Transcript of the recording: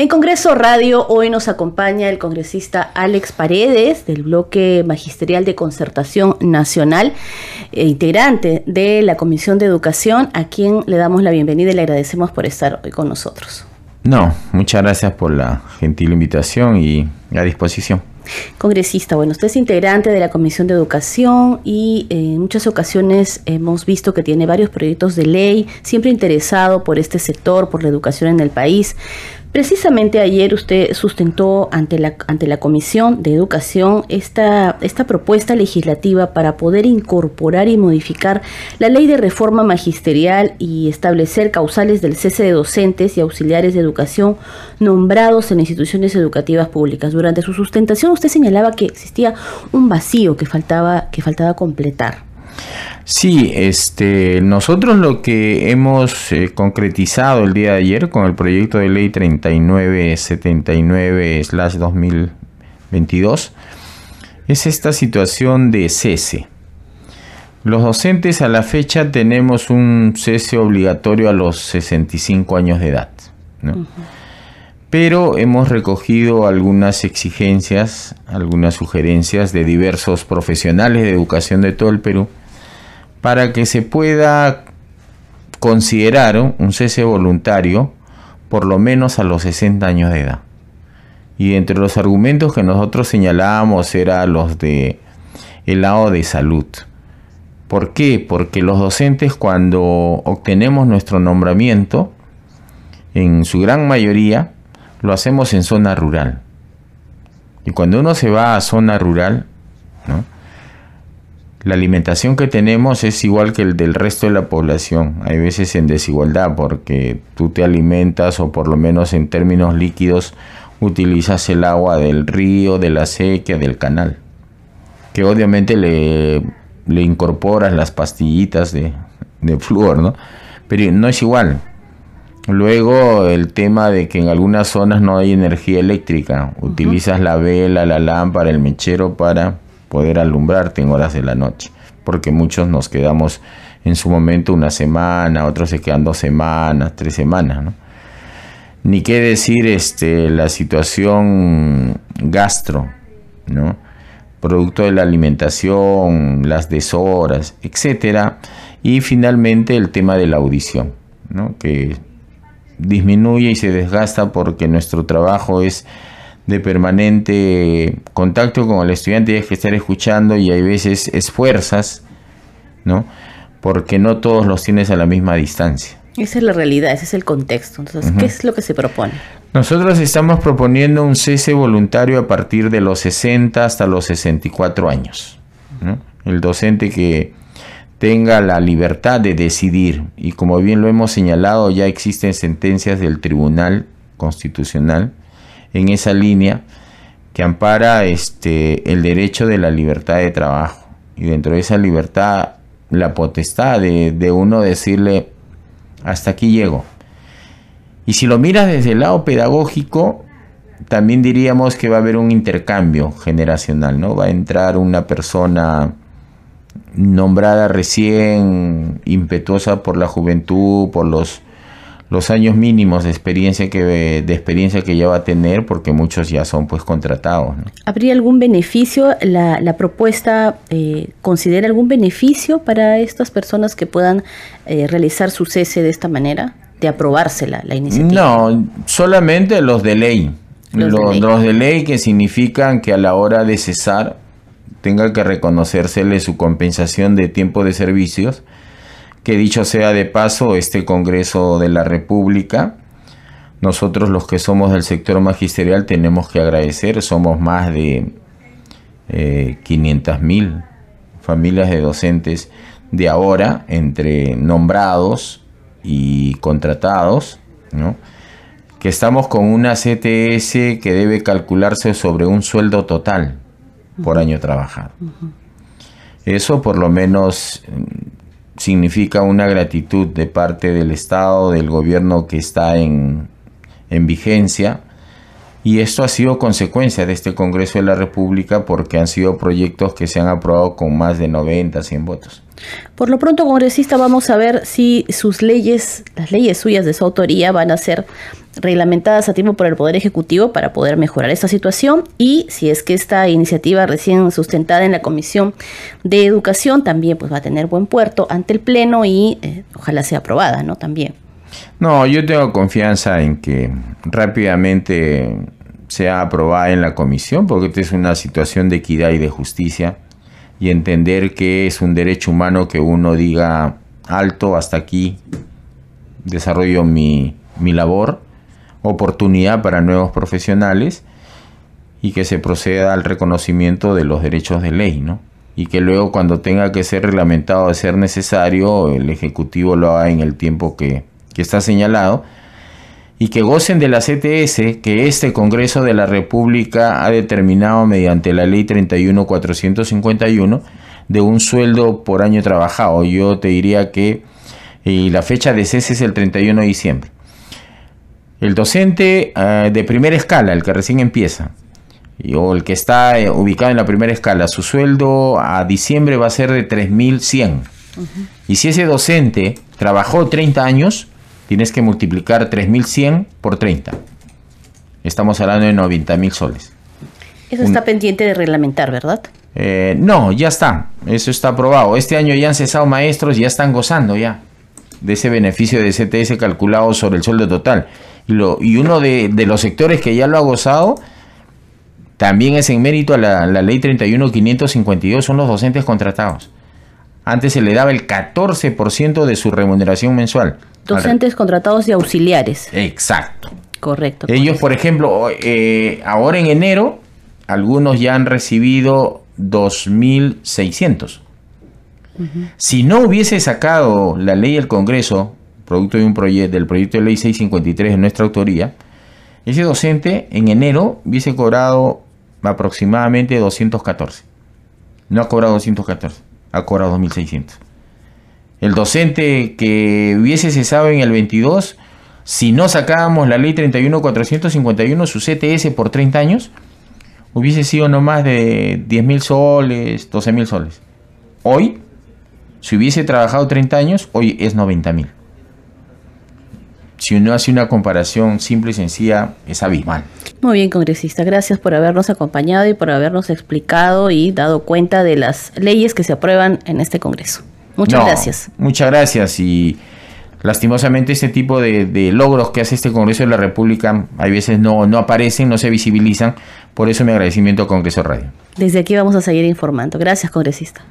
En Congreso Radio hoy nos acompaña el congresista Alex Paredes del bloque magisterial de concertación nacional, e integrante de la Comisión de Educación, a quien le damos la bienvenida y le agradecemos por estar hoy con nosotros. No, muchas gracias por la gentil invitación y a disposición. Congresista, bueno, usted es integrante de la Comisión de Educación y eh, en muchas ocasiones hemos visto que tiene varios proyectos de ley, siempre interesado por este sector, por la educación en el país. Precisamente ayer usted sustentó ante la, ante la Comisión de Educación esta, esta propuesta legislativa para poder incorporar y modificar la ley de reforma magisterial y establecer causales del cese de docentes y auxiliares de educación nombrados en instituciones educativas públicas. Durante su sustentación usted señalaba que existía un vacío que faltaba, que faltaba completar. Sí, este, nosotros lo que hemos eh, concretizado el día de ayer con el proyecto de ley 3979-2022 es esta situación de cese. Los docentes a la fecha tenemos un cese obligatorio a los 65 años de edad. Pero hemos recogido algunas exigencias, algunas sugerencias de diversos profesionales de educación de todo el Perú para que se pueda considerar un cese voluntario por lo menos a los 60 años de edad. Y entre los argumentos que nosotros señalábamos era los de el lado de salud. ¿Por qué? Porque los docentes cuando obtenemos nuestro nombramiento, en su gran mayoría, lo hacemos en zona rural. Y cuando uno se va a zona rural, ¿no? La alimentación que tenemos es igual que el del resto de la población. Hay veces en desigualdad porque tú te alimentas o por lo menos en términos líquidos utilizas el agua del río, de la sequía, del canal. Que obviamente le, le incorporas las pastillitas de, de flúor, ¿no? Pero no es igual. Luego el tema de que en algunas zonas no hay energía eléctrica. Utilizas la vela, la lámpara, el mechero para poder alumbrarte en horas de la noche, porque muchos nos quedamos en su momento una semana, otros se quedan dos semanas, tres semanas, ¿no? Ni qué decir este, la situación gastro, ¿no? Producto de la alimentación, las deshoras, etcétera. Y finalmente el tema de la audición, ¿no? Que disminuye y se desgasta porque nuestro trabajo es de permanente contacto con el estudiante, hay que estar escuchando y hay veces esfuerzas, ¿no? Porque no todos los tienes a la misma distancia. Esa es la realidad, ese es el contexto. Entonces, ¿qué es lo que se propone? Nosotros estamos proponiendo un cese voluntario a partir de los 60 hasta los 64 años. El docente que tenga la libertad de decidir, y como bien lo hemos señalado, ya existen sentencias del Tribunal Constitucional en esa línea que ampara este, el derecho de la libertad de trabajo. Y dentro de esa libertad, la potestad de, de uno decirle, hasta aquí llego. Y si lo miras desde el lado pedagógico, también diríamos que va a haber un intercambio generacional, ¿no? Va a entrar una persona nombrada recién, impetuosa por la juventud, por los los años mínimos de experiencia que de experiencia que ya va a tener porque muchos ya son pues contratados habría algún beneficio la, la propuesta eh, considera algún beneficio para estas personas que puedan eh, realizar su cese de esta manera de aprobársela la iniciativa no solamente los de ley. Los, de, ley. los de ley que significan que a la hora de cesar tenga que reconocérsele su compensación de tiempo de servicios que dicho sea de paso, este Congreso de la República, nosotros los que somos del sector magisterial tenemos que agradecer, somos más de eh, 500 mil familias de docentes de ahora, entre nombrados y contratados, ¿no? que estamos con una CTS que debe calcularse sobre un sueldo total por año trabajado. Eso por lo menos significa una gratitud de parte del Estado, del gobierno que está en, en vigencia, Y esto ha sido consecuencia de este Congreso de la República porque han sido proyectos que se han aprobado con más de 90, 100 votos. Por lo pronto, congresista, vamos a ver si sus leyes, las leyes suyas de su autoría, van a ser reglamentadas a tiempo por el Poder Ejecutivo para poder mejorar esta situación y si es que esta iniciativa recién sustentada en la Comisión de Educación también pues va a tener buen puerto ante el Pleno y eh, ojalá sea aprobada, ¿no? También. No, yo tengo confianza en que rápidamente sea aprobada en la comisión, porque esta es una situación de equidad y de justicia, y entender que es un derecho humano que uno diga alto hasta aquí, desarrollo mi, mi labor, oportunidad para nuevos profesionales, y que se proceda al reconocimiento de los derechos de ley, ¿no? Y que luego cuando tenga que ser reglamentado de ser necesario, el Ejecutivo lo haga en el tiempo que, que está señalado, y que gocen de la CTS que este Congreso de la República ha determinado mediante la Ley 31451 de un sueldo por año trabajado. Yo te diría que y la fecha de cese es el 31 de diciembre. El docente eh, de primera escala, el que recién empieza, o el que está eh, ubicado en la primera escala, su sueldo a diciembre va a ser de 3.100. Y si ese docente trabajó 30 años, tienes que multiplicar 3.100 por 30. Estamos hablando de 90.000 soles. Eso está pendiente de reglamentar, ¿verdad? Eh, no, ya está. Eso está aprobado. Este año ya han cesado maestros ya están gozando ya de ese beneficio de CTS calculado sobre el sueldo total. Y, lo, y uno de, los sectores que ya lo ha gozado también es en mérito a la, la ley 31552, son los docentes contratados. Antes se le daba el 14% de su remuneración mensual. Docentes contratados y auxiliares. Exacto. Correcto. Ellos, por ejemplo, eh, ahora en enero, algunos ya han recibido 2.600. Si no hubiese sacado la ley del Congreso, producto de un proyecto, del proyecto de ley 653 de nuestra autoría, ese docente en enero hubiese cobrado aproximadamente 214. No ha cobrado 214, ha cobrado 2.600. El docente que hubiese cesado en el 22, si no sacábamos la ley 31451, su CTS por 30 años, hubiese sido no más de 10 mil soles, 12 mil soles. Hoy, si hubiese trabajado 30 años, hoy es 90 mil. Si uno hace una comparación simple y sencilla, es abismal. Muy bien, congresista. Gracias por habernos acompañado y por habernos explicado y dado cuenta de las leyes que se aprueban en este Congreso. Muchas gracias. Muchas gracias y lastimosamente este tipo de, logros que hace este Congreso de la República a veces no, no aparecen, no se visibilizan. Por eso mi agradecimiento a Congreso Radio. Desde aquí vamos a seguir informando. Gracias, congresista.